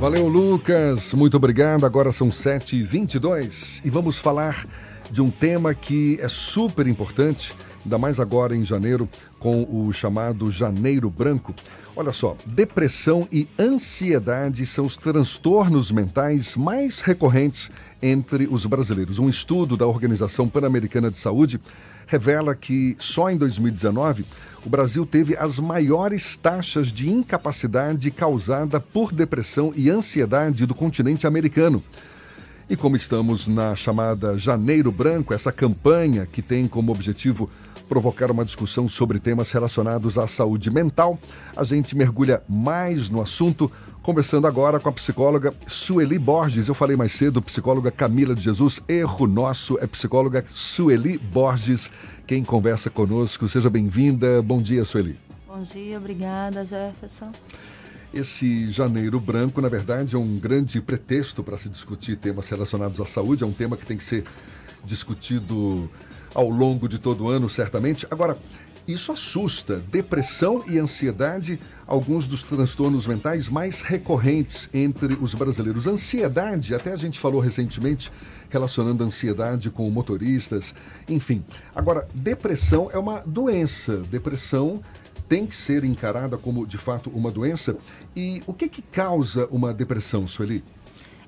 Valeu, Lucas. Muito obrigado. Agora são 7h22 e vamos falar de um tema que é super importante, ainda mais agora em janeiro, com o chamado Janeiro Branco. Olha só, depressão e ansiedade são os transtornos mentais mais recorrentes entre os brasileiros. Um estudo da Organização Pan-Americana de Saúde revela que só em 2019 o Brasil teve as maiores taxas de incapacidade causada por depressão e ansiedade do continente americano. E como estamos na chamada Janeiro Branco, essa campanha que tem como objetivo provocar uma discussão sobre temas relacionados à saúde mental, a gente mergulha mais no assunto, conversando agora com a psicóloga Sueli Borges. Eu falei mais cedo, psicóloga Camila de Jesus. Erro nosso, é psicóloga Sueli Borges quem conversa conosco. Seja bem-vinda. Bom dia, Sueli. Bom dia, obrigada, Jefferson. Esse janeiro branco, na verdade, é um grande pretexto para se discutir temas relacionados à saúde. É um tema que tem que ser discutido ao longo de todo o ano, certamente. Agora, isso assusta. Depressão e ansiedade, alguns dos transtornos mentais mais recorrentes entre os brasileiros. Ansiedade, até a gente falou recentemente, relacionando ansiedade com motoristas, enfim. Agora, depressão é uma doença. Depressão tem que ser encarada como, de fato, uma doença. E o que, que causa uma depressão, Sueli?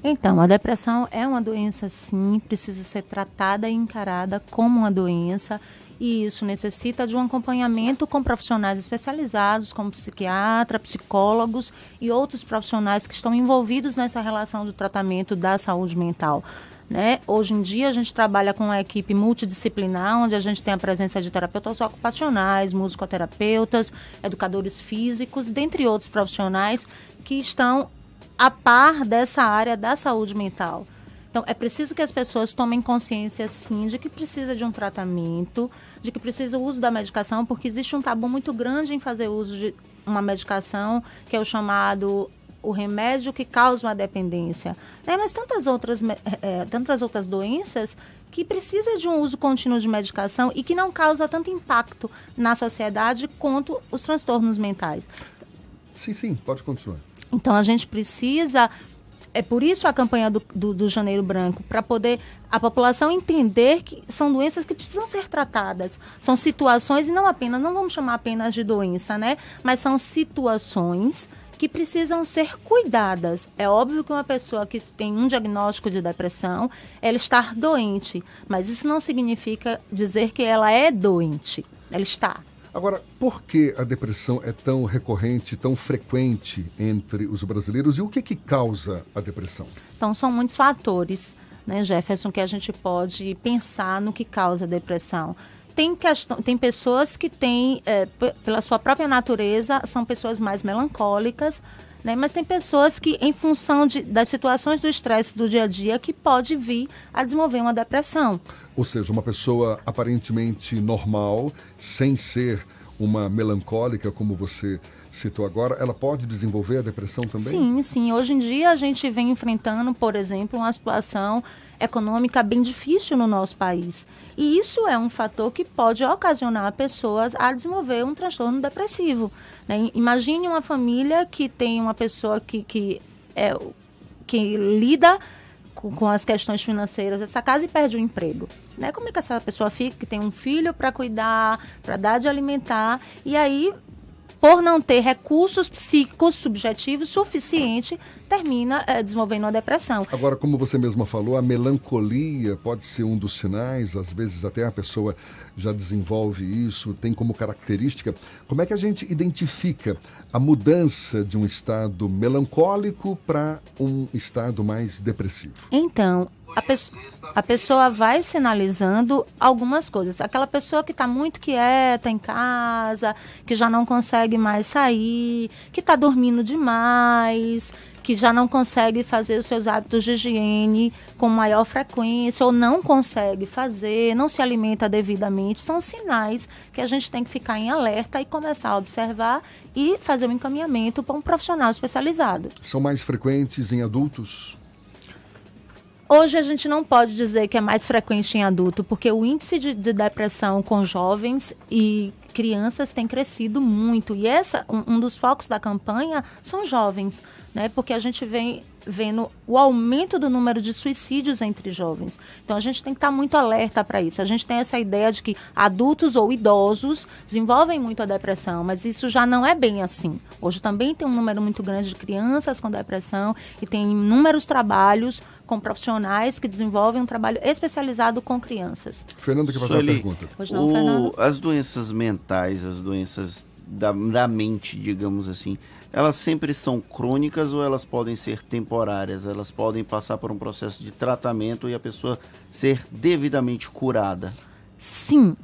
Então, a depressão é uma doença, sim, precisa ser tratada e encarada como uma doença. E isso necessita de um acompanhamento com profissionais especializados, como psiquiatra, psicólogos e outros profissionais que estão envolvidos nessa relação do tratamento da saúde mental. Né? Hoje em dia a gente trabalha com uma equipe multidisciplinar, onde a gente tem a presença de terapeutas ocupacionais, musicoterapeutas, educadores físicos, dentre outros profissionais que estão a par dessa área da saúde mental. Então, é preciso que as pessoas tomem consciência, sim, de que precisa de um tratamento, de que precisa o uso da medicação, porque existe um tabu muito grande em fazer uso de uma medicação, que é o chamado o remédio que causa uma dependência. Né? Mas tantas outras, é, tantas outras doenças que precisa de um uso contínuo de medicação e que não causa tanto impacto na sociedade quanto os transtornos mentais. Sim, sim, pode continuar. Então a gente precisa é por isso a campanha do, do, do Janeiro Branco, para poder a população entender que são doenças que precisam ser tratadas. São situações, e não apenas, não vamos chamar apenas de doença, né? Mas são situações que precisam ser cuidadas. É óbvio que uma pessoa que tem um diagnóstico de depressão, ela está doente, mas isso não significa dizer que ela é doente. Ela está. Agora, por que a depressão é tão recorrente, tão frequente entre os brasileiros e o que que causa a depressão? Então, são muitos fatores, né, Jefferson, que a gente pode pensar no que causa a depressão. Tem, questão, tem pessoas que têm, é, pela sua própria natureza, são pessoas mais melancólicas, né? Mas tem pessoas que, em função de, das situações do estresse do dia a dia, que pode vir a desenvolver uma depressão. Ou seja, uma pessoa aparentemente normal, sem ser uma melancólica, como você citou agora, ela pode desenvolver a depressão também? Sim, sim. Hoje em dia a gente vem enfrentando, por exemplo, uma situação econômica bem difícil no nosso país. E isso é um fator que pode ocasionar pessoas a desenvolver um transtorno depressivo. Né? Imagine uma família que tem uma pessoa que, que, é, que lida com, as questões financeiras dessa casa e perde o emprego. Né? Como é que essa pessoa fica, que tem um filho para cuidar, para dar de alimentar, e aí por não ter recursos psíquicos subjetivos suficiente, termina é, desenvolvendo uma depressão. Agora, como você mesma falou, a melancolia pode ser um dos sinais, às vezes até a pessoa já desenvolve isso, tem como característica. Como é que a gente identifica a mudança de um estado melancólico para um estado mais depressivo? Então, a, pe a pessoa vai sinalizando algumas coisas. Aquela pessoa que está muito quieta em casa, que já não consegue mais sair, que está dormindo demais, que já não consegue fazer os seus hábitos de higiene com maior frequência ou não consegue fazer, não se alimenta devidamente, são sinais que a gente tem que ficar em alerta e começar a observar e fazer um encaminhamento para um profissional especializado. São mais frequentes em adultos? Hoje a gente não pode dizer que é mais frequente em adulto, porque o índice de, de depressão com jovens e crianças tem crescido muito. E essa, um, um, dos focos da campanha são jovens. né? Porque a gente vem vendo o aumento do número de suicídios entre jovens. Então a gente tem que estar muito alerta para isso. A gente tem essa ideia de que adultos ou idosos desenvolvem muito a depressão, mas isso já não é bem assim. Hoje também tem um número muito grande de crianças com depressão e tem inúmeros trabalhos com profissionais que desenvolvem um trabalho especializado com crianças. Fernando, que fazer uma pergunta. Não, o, as doenças mentais, as doenças da, da mente, digamos assim, elas sempre são crônicas ou elas podem ser temporárias? Elas podem passar por um processo de tratamento e a pessoa ser devidamente curada? Sim,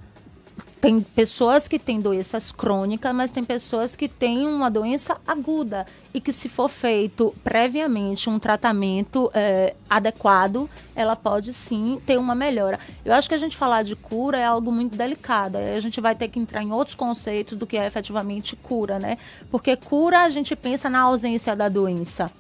tem pessoas que têm doenças crônicas, mas tem pessoas que têm uma doença aguda e que se for feito previamente um tratamento é, adequado, ela pode sim ter uma melhora. Eu acho que a gente falar de cura é algo muito delicado. A gente vai ter que entrar em outros conceitos do que é efetivamente cura, né? Porque cura a gente pensa na ausência da doença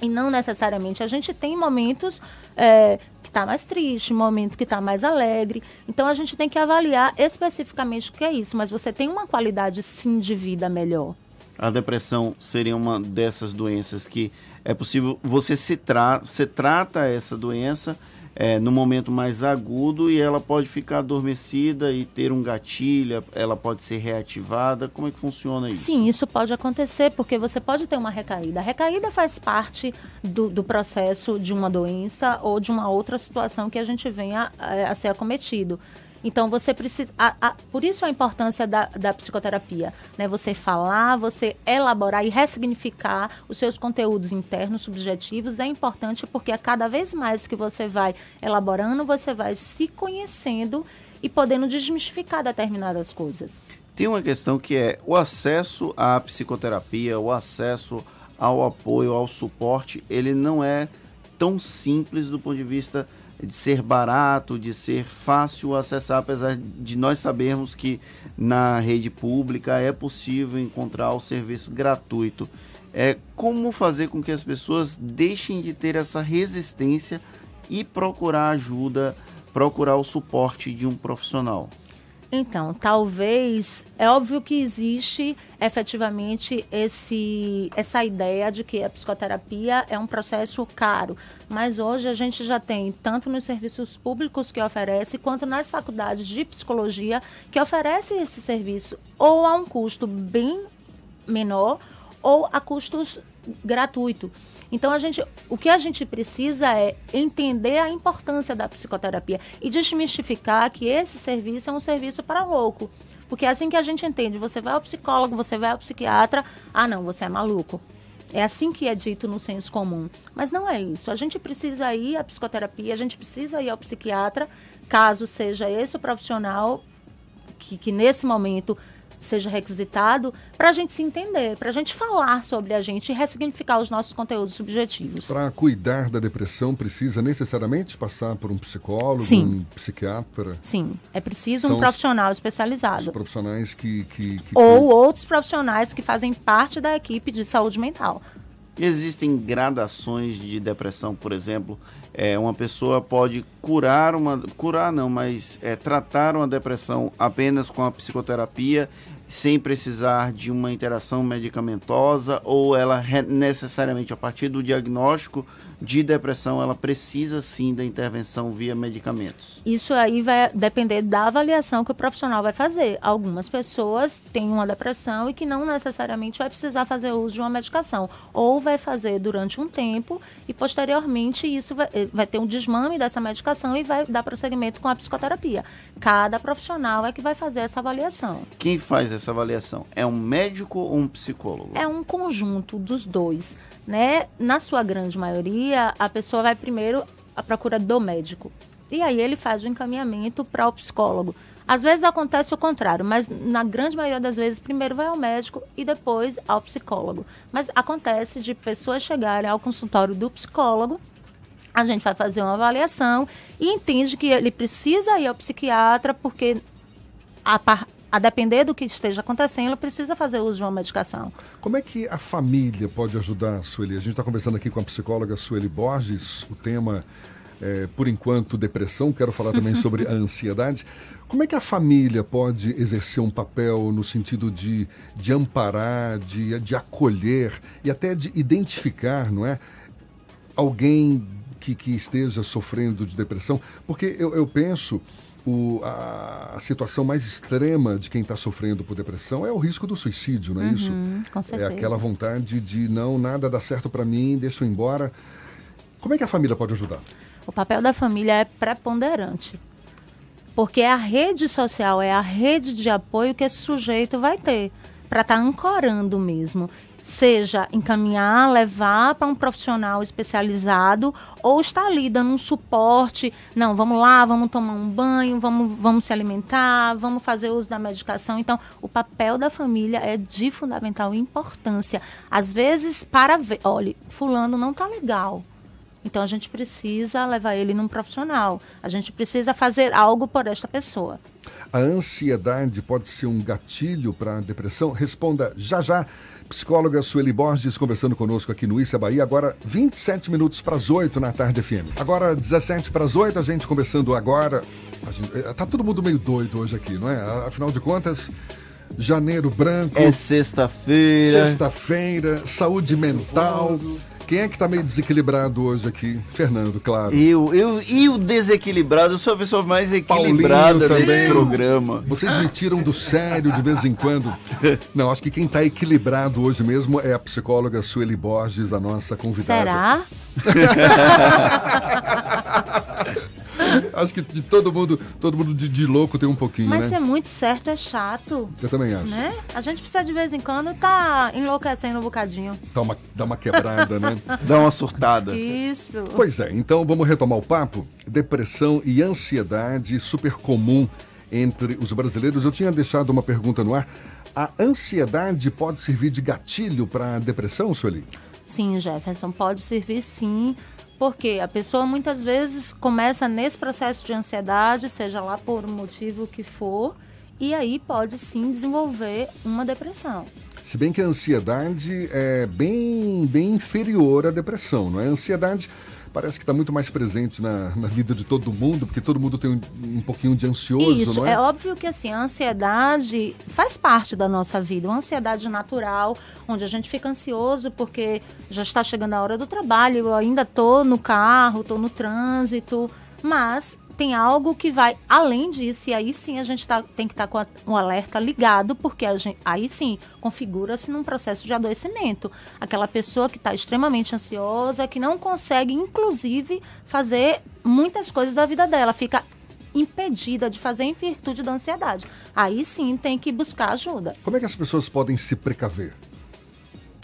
e não necessariamente. A gente tem momentos é, que está mais triste, momentos que está mais alegre. Então a gente tem que avaliar especificamente o que é isso. Mas você tem uma qualidade sim de vida melhor. A depressão seria uma dessas doenças que é possível você se tra você trata essa doença é, no momento mais agudo e ela pode ficar adormecida e ter um gatilho, ela pode ser reativada. Como é que funciona isso? Sim, isso pode acontecer porque você pode ter uma recaída. A recaída faz parte do, do processo de uma doença ou de uma outra situação que a gente venha a, a ser acometido. Então você precisa. A, a, por isso a importância da, da psicoterapia. Né? Você falar, você elaborar e ressignificar os seus conteúdos internos, subjetivos, é importante porque a cada vez mais que você vai elaborando, você vai se conhecendo e podendo desmistificar determinadas coisas. Tem uma questão que é o acesso à psicoterapia, o acesso ao apoio, ao suporte, ele não é tão simples do ponto de vista de ser barato, de ser fácil acessar, apesar de nós sabermos que na rede pública é possível encontrar o serviço gratuito. É como fazer com que as pessoas deixem de ter essa resistência e procurar ajuda, procurar o suporte de um profissional. Então, talvez é óbvio que existe efetivamente esse, essa ideia de que a psicoterapia é um processo caro, mas hoje a gente já tem tanto nos serviços públicos que oferece quanto nas faculdades de psicologia que oferece esse serviço ou a um custo bem menor ou a custos gratuito. Então a gente, o que a gente precisa é entender a importância da psicoterapia e desmistificar que esse serviço é um serviço para louco. Porque é assim que a gente entende, você vai ao psicólogo, você vai ao psiquiatra, ah não, você é maluco. É assim que é dito no senso comum. Mas não é isso. A gente precisa ir à psicoterapia, a gente precisa ir ao psiquiatra, caso seja esse o profissional que, que nesse momento seja requisitado para a gente se entender, para a gente falar sobre a gente e ressignificar os nossos conteúdos subjetivos. Para cuidar da depressão, precisa necessariamente passar por um psicólogo, Sim. um psiquiatra? Sim, é preciso São um profissional especializado. Os profissionais que, que, que... Ou outros profissionais que fazem parte da equipe de saúde mental. Existem gradações de depressão, por exemplo. É, uma pessoa pode curar uma. curar não, mas é, tratar uma depressão apenas com a psicoterapia sem precisar de uma interação medicamentosa ou ela necessariamente a partir do diagnóstico de depressão ela precisa sim da intervenção via medicamentos. Isso aí vai depender da avaliação que o profissional vai fazer. Algumas pessoas têm uma depressão e que não necessariamente vai precisar fazer uso de uma medicação, ou vai fazer durante um tempo e posteriormente isso vai, eh, vai ter um desmame dessa medicação e vai dar prosseguimento com a psicoterapia. Cada profissional é que vai fazer essa avaliação. Quem faz essa avaliação? É um médico ou um psicólogo? É um conjunto dos dois, né? Na sua grande maioria, a pessoa vai primeiro à procura do médico. E aí ele faz o encaminhamento para o psicólogo. Às vezes acontece o contrário, mas na grande maioria das vezes, primeiro vai ao médico e depois ao psicólogo. Mas acontece de pessoas chegarem ao consultório do psicólogo a gente vai fazer uma avaliação e entende que ele precisa ir ao psiquiatra porque a, a depender do que esteja acontecendo, precisa fazer uso de uma medicação. Como é que a família pode ajudar, Sueli? A gente está conversando aqui com a psicóloga Sueli Borges, o tema é, por enquanto, depressão, quero falar também sobre a ansiedade. Como é que a família pode exercer um papel no sentido de, de amparar, de, de acolher e até de identificar, não é? Alguém que, que esteja sofrendo de depressão? Porque eu, eu penso. O, a, a, situação mais extrema de quem está sofrendo por depressão é o risco do suicídio, não é uhum, isso? Com certeza. É aquela vontade de não, nada dá certo para mim, deixa eu ir embora. Como é que a família pode ajudar? O papel da família é preponderante. Porque é a rede social, é a rede de apoio que esse sujeito vai ter para estar tá ancorando mesmo. Seja encaminhar, levar para um profissional especializado ou estar ali dando um suporte. Não, vamos lá, vamos tomar um banho, vamos, vamos se alimentar, vamos fazer uso da medicação. Então, o papel da família é de fundamental importância. Às vezes, para ver, olha, fulano não está legal então a gente precisa levar ele num profissional. A gente precisa fazer algo por esta pessoa. A ansiedade pode ser um gatilho para a depressão? Responda já já. Psicóloga Sueli Borges conversando conosco aqui no Issa Bahia, agora 27 minutos para as 8 na tarde FM. Agora 17 para as 8, a gente conversando agora. Gente, eh, tá todo mundo meio doido hoje aqui, não é? Afinal de contas, janeiro branco. É sexta-feira. Sexta-feira, saúde mental. Quem é que tá meio desequilibrado hoje aqui? Fernando, claro. Eu, eu e o desequilibrado, eu sou a pessoa mais equilibrada desse programa. Vocês me tiram do sério de vez em quando. Não, acho que quem tá equilibrado hoje mesmo é a psicóloga Sueli Borges, a nossa convidada. Será? acho que de todo mundo, todo mundo de, de louco tem um pouquinho, Mas né? ser muito certo é chato. Eu também acho. Né? A gente precisa de vez em quando tá enlouquecendo um bocadinho. Dá uma, dá uma quebrada, né? Dá uma surtada. Isso. Pois é, então vamos retomar o papo. Depressão e ansiedade super comum entre os brasileiros. Eu tinha deixado uma pergunta no ar. A ansiedade pode servir de gatilho para a depressão, Sueli? Sim, Jefferson, pode servir sim. Porque a pessoa muitas vezes começa nesse processo de ansiedade, seja lá por um motivo que for, e aí pode sim desenvolver uma depressão. Se bem que a ansiedade é bem, bem inferior à depressão, não é? A ansiedade parece que está muito mais presente na, na, vida de todo mundo, porque todo mundo tem um, um pouquinho de ansioso, Isso, não é? é óbvio que assim, a ansiedade faz parte da nossa vida, uma ansiedade natural, onde a gente fica ansioso porque já está chegando a hora do trabalho, eu ainda estou no carro, estou no trânsito, mas tem algo que vai além disso, e aí sim a gente tá, tem que estar tá com um alerta ligado, porque gente, aí sim configura-se num processo de adoecimento. Aquela pessoa que está extremamente ansiosa, que não consegue, inclusive, fazer muitas coisas da vida dela, fica impedida de fazer em virtude da ansiedade. Aí sim tem que buscar ajuda. Como é que as pessoas podem se precaver?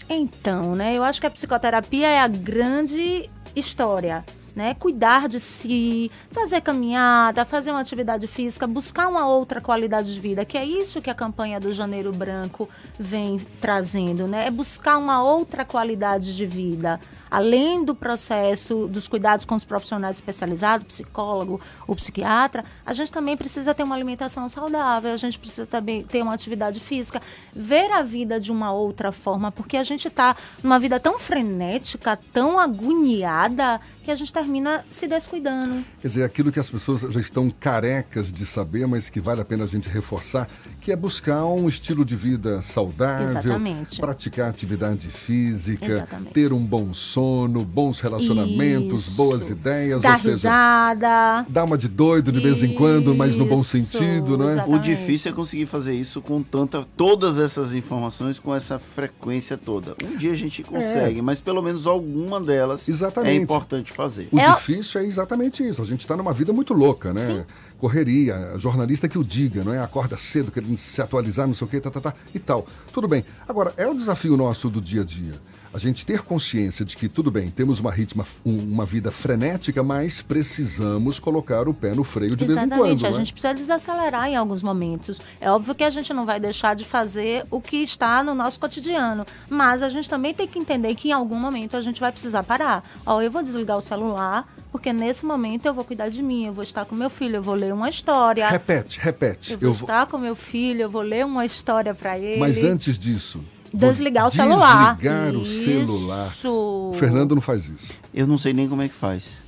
Então, né, eu acho que a psicoterapia é a grande história né? Cuidar de si, fazer caminhada, fazer uma atividade física, buscar uma outra qualidade de vida, que é isso que a campanha do Janeiro Branco vem trazendo, né? É buscar uma outra qualidade de vida, além do processo dos cuidados com os profissionais especializados, o psicólogo, o psiquiatra, a gente também precisa ter uma alimentação saudável, a gente precisa também ter uma atividade física, ver a vida de uma outra forma, porque a gente está numa vida tão frenética, tão agoniada, que a gente termina se descuidando. Quer dizer, aquilo que as pessoas já estão carecas de saber, mas que vale a pena a gente reforçar, que é buscar um estilo de vida saudável, Exatamente. praticar atividade física, Exatamente. ter um bom sono, bons relacionamentos, Isso. boas ideias, Dar ou seja, risada. dar uma de doido de vez em quando, mas no bom sentido, é? exatamente. O difícil é conseguir fazer isso com tanta, todas essas informações com essa frequência toda. Um dia a gente consegue, mas pelo menos alguma delas Exatamente. é importante fazer. O É- difícil é exatamente isso. A gente está numa vida muito louca, né? Sim. Correria, jornalista que o diga, não é? Acorda cedo, querendo se atualizar, não sei o quê, tá, tá, tá, e tal. Tudo bem. Agora, é o desafio nosso do dia a dia. A gente ter consciência de que, tudo bem, temos uma ritma, um- uma vida frenética, mas precisamos colocar o pé no freio de vez em Exatamente, quando. a não é? gente precisa desacelerar em alguns momentos. É óbvio que a gente não vai deixar de fazer o que está no nosso cotidiano, mas a gente também tem que entender que em algum momento a gente vai precisar parar. Ó, eu vou desligar o celular, porque nesse momento eu vou cuidar de mim, eu vou estar com meu filho, eu vou ler uma história. Repete, repete. Eu vou Eu vou- estar com meu filho, eu vou ler uma história para ele. Mas antes disso. Desligar o celular. Desligar o celular. Isso. O Fernando não faz isso. Eu não sei nem como é que faz.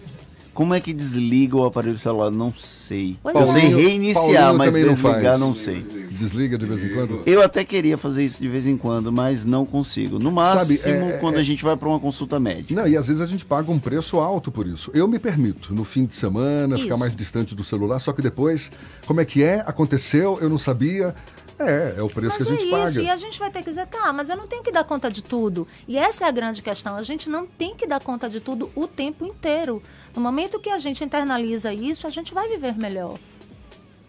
Como é que desliga o aparelho celular? Não sei. Pois eu é. sei reiniciar, Paulinho mas não desligar faz. não sei. Desliga de vez em quando? Eu até queria fazer isso de vez em quando, mas não consigo. No máximo, Sabe, é- quando é- a gente vai para uma consulta médica. Não, e às vezes a gente paga um preço alto por isso. Eu me permito, no fim de semana, ficar Isso. mais distante do celular, só que depois, como é que é? Aconteceu, eu não sabia. É, é o preço Mas que a gente é paga. isso, e a gente vai ter que dizer, tá, mas eu não tenho que dar conta de tudo. E essa é a grande questão, a gente não tem que dar conta de tudo o tempo inteiro. No momento que a gente internaliza isso, a gente vai viver melhor.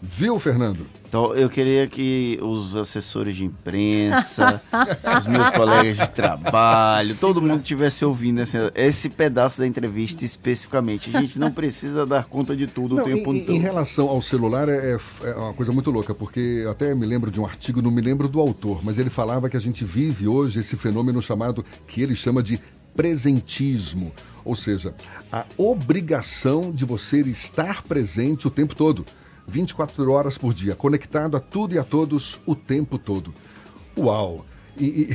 Viu, Fernando? Então, eu queria que os assessores de imprensa, os meus colegas de trabalho, todo mundo estivesse ouvindo esse, esse pedaço da entrevista especificamente. A gente não precisa dar conta de tudo Não, o tempo em, todo. em relação ao celular, é, é- é uma coisa muito louca, porque até me lembro de um artigo, não me lembro do autor, mas ele falava que a gente vive hoje esse fenômeno chamado, que ele chama de presentismo. Ou seja, a obrigação de você estar presente o tempo todo, 24 horas por dia, conectado a tudo e a todos o tempo todo. Uau! E,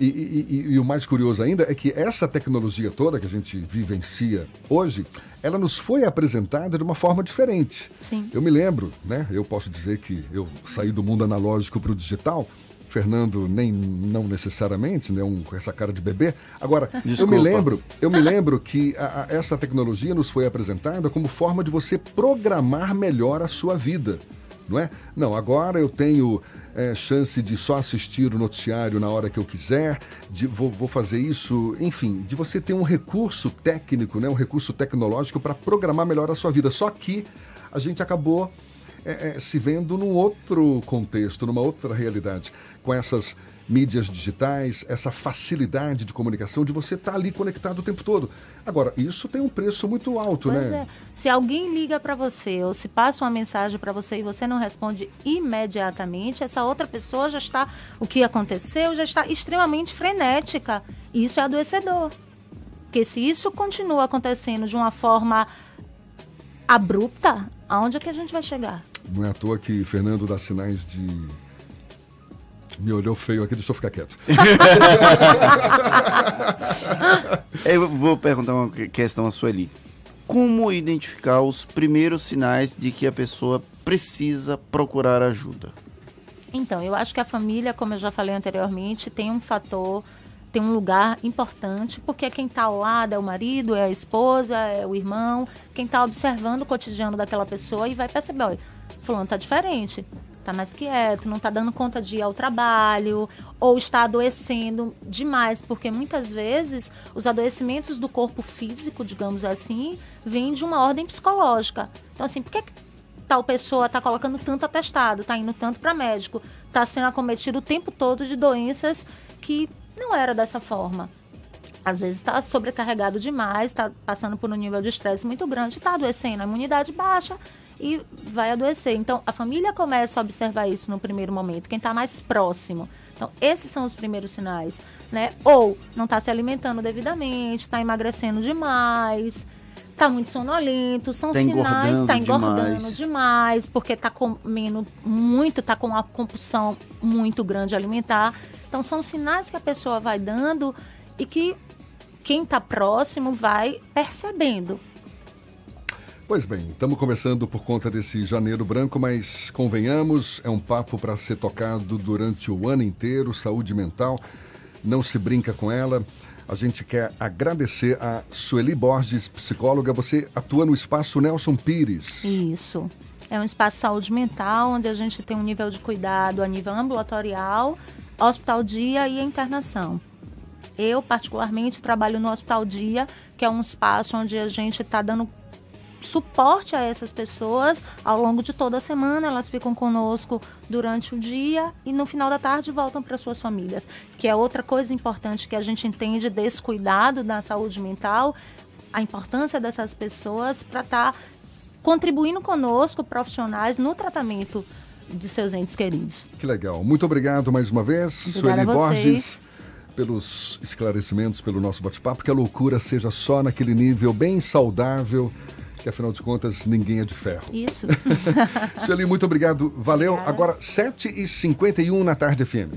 e- e- e- o mais curioso ainda é que essa tecnologia toda que a gente vivencia hoje, ela nos foi apresentada de uma forma diferente. Sim. Eu me lembro, né? Eu posso dizer que eu saí do mundo analógico para o digital. Fernando nem não necessariamente, né, um, com essa cara de bebê. Agora, eu Desculpa. me lembro, eu me lembro que a- a- essa tecnologia nos foi apresentada como forma de você programar melhor a sua vida, não é? Não, agora eu tenho é, chance de só assistir o noticiário na hora que eu quiser, de, vou, vou fazer isso, enfim, de você ter um recurso técnico, né, um recurso tecnológico para programar melhor a sua vida. Só que a gente acabou é, é, se vendo num outro contexto, numa outra realidade, com essas mídias digitais, essa facilidade de comunicação, de você estar ali conectado o tempo todo. Agora, isso tem um preço muito alto, Pois né? é. Se alguém liga para você ou se passa uma mensagem para você e você não responde imediatamente, essa outra pessoa já está, o que aconteceu, já está extremamente frenética. E isso é adoecedor. Porque se isso continua acontecendo de uma forma abrupta, aonde é que a gente vai chegar? Não é à toa que Fernando dá sinais de. Me olhou feio aqui, deixa eu ficar quieto. Eu vou perguntar uma que- questão a Sueli. Como identificar os primeiros sinais de que a pessoa precisa procurar ajuda? Então, eu acho que a família, como eu já falei anteriormente, tem um fator, tem um lugar importante, porque quem está ao lado é o marido, é a esposa, é o irmão, quem está observando o cotidiano daquela pessoa e vai perceber, olha, fulano tá diferente, tá mais quieto, não tá dando conta de ir ao trabalho, ou está adoecendo demais, porque muitas vezes os adoecimentos do corpo físico, digamos assim, vêm de uma ordem psicológica. Então, assim, por que, que tal pessoa está colocando tanto atestado, está indo tanto para médico, está sendo acometido o tempo todo de doenças que não era dessa forma. Às vezes está sobrecarregado demais, está passando por um nível de estresse muito grande, está adoecendo, a imunidade baixa e vai adoecer. Então, a família começa a observar isso no primeiro momento, quem está mais próximo. Então, esses são os primeiros sinais, né? Ou não está se alimentando devidamente, está emagrecendo demais, está muito sonolento, são Tá sinais, está engordando engordando demais. demais, porque está comendo muito, está com uma compulsão muito grande alimentar. Então, são sinais que a pessoa vai dando e que quem está próximo vai percebendo. Pois bem, estamos começando por conta desse janeiro branco, mas convenhamos, é um papo para ser tocado durante o ano inteiro, saúde mental, não se brinca com ela. A gente quer agradecer a Sueli Borges, psicóloga. Você atua no espaço Nelson Pires. Isso. É um espaço de saúde mental, onde a gente tem um nível de cuidado a nível ambulatorial, hospital dia e internação. Eu, particularmente, trabalho no hospital dia, que é um espaço onde a gente está dando suporte a essas pessoas ao longo de toda a semana. Elas ficam conosco durante o dia e no final da tarde voltam para suas famílias. Que é outra coisa importante que a gente entende desse cuidado da saúde mental, a importância dessas pessoas para estar contribuindo conosco, profissionais, no tratamento de seus entes queridos. Que legal. Muito obrigado mais uma vez, Obrigada Sueli. Borges, pelos esclarecimentos, pelo nosso bate-papo. Que a loucura seja só naquele nível bem saudável, que afinal de contas ninguém é de ferro. Isso. Sueli, muito obrigado. Valeu. Agora, 7h51 na tarde FM.